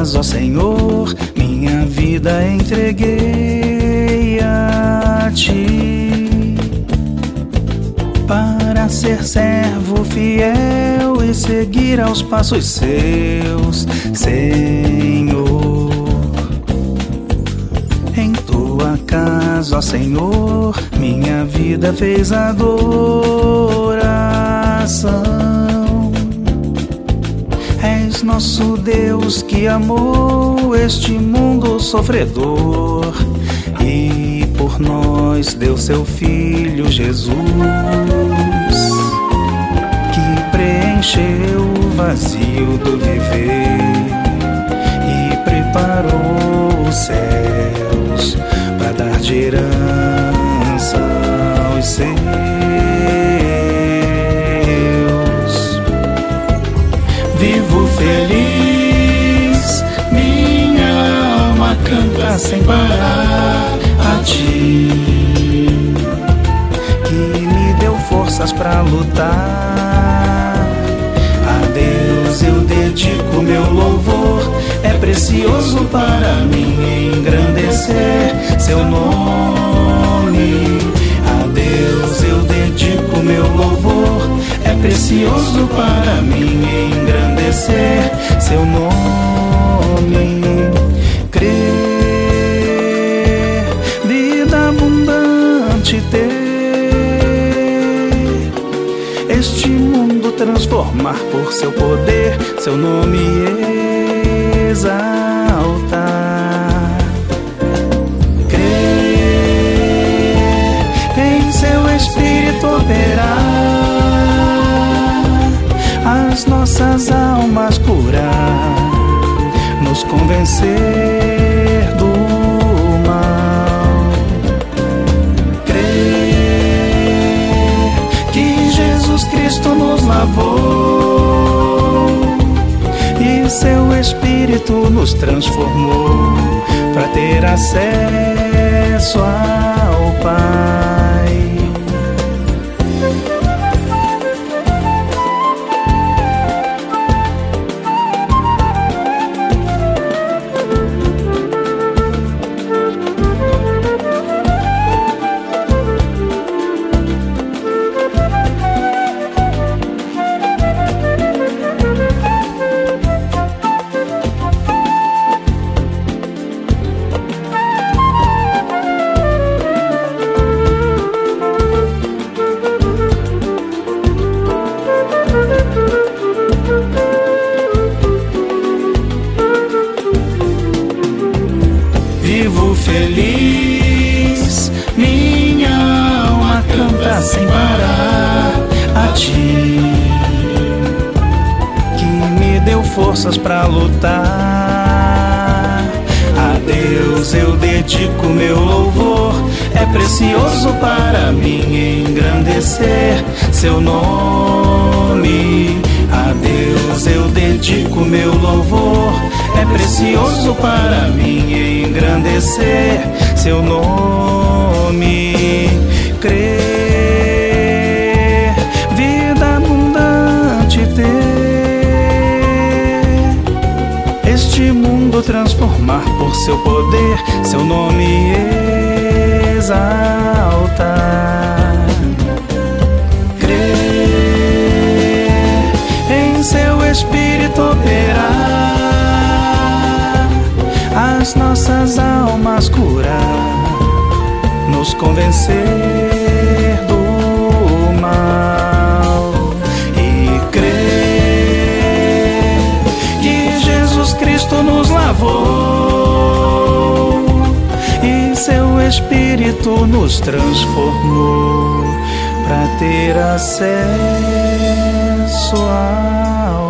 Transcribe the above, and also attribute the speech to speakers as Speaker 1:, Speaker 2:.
Speaker 1: ó Senhor, minha vida entreguei a ti. Para ser servo fiel e seguir aos passos seus, Senhor. Em tua casa, ó Senhor, minha vida fez adoração. Nosso Deus que amou este mundo sofredor e por nós deu seu Filho Jesus, que preencheu o vazio do viver e preparou os céus para dar de herança aos seus. Sem parar a ti, que me deu forças para lutar. A Deus eu dedico meu louvor, é precioso para mim engrandecer seu nome. A Deus eu dedico meu louvor, é precioso para mim engrandecer seu nome. Transformar por seu poder, seu nome exaltar. Crer em seu espírito operar, as nossas almas curar, nos convencer seu Espírito nos transformou para ter acesso ao Pai. Feliz, minha alma canta sem parar a ti, que me deu forças para lutar. A Deus eu dedico meu louvor, é precioso para mim engrandecer seu nome. A Deus eu dedico meu louvor, precioso para mim engrandecer seu nome. Crer, vida abundante ter, este mundo transformar por seu poder, seu nome exaltar. Crer em seu espírito as nossas almas curar, nos convencer do mal e crer que Jesus Cristo nos lavou e seu Espírito nos transformou para ter acesso ao.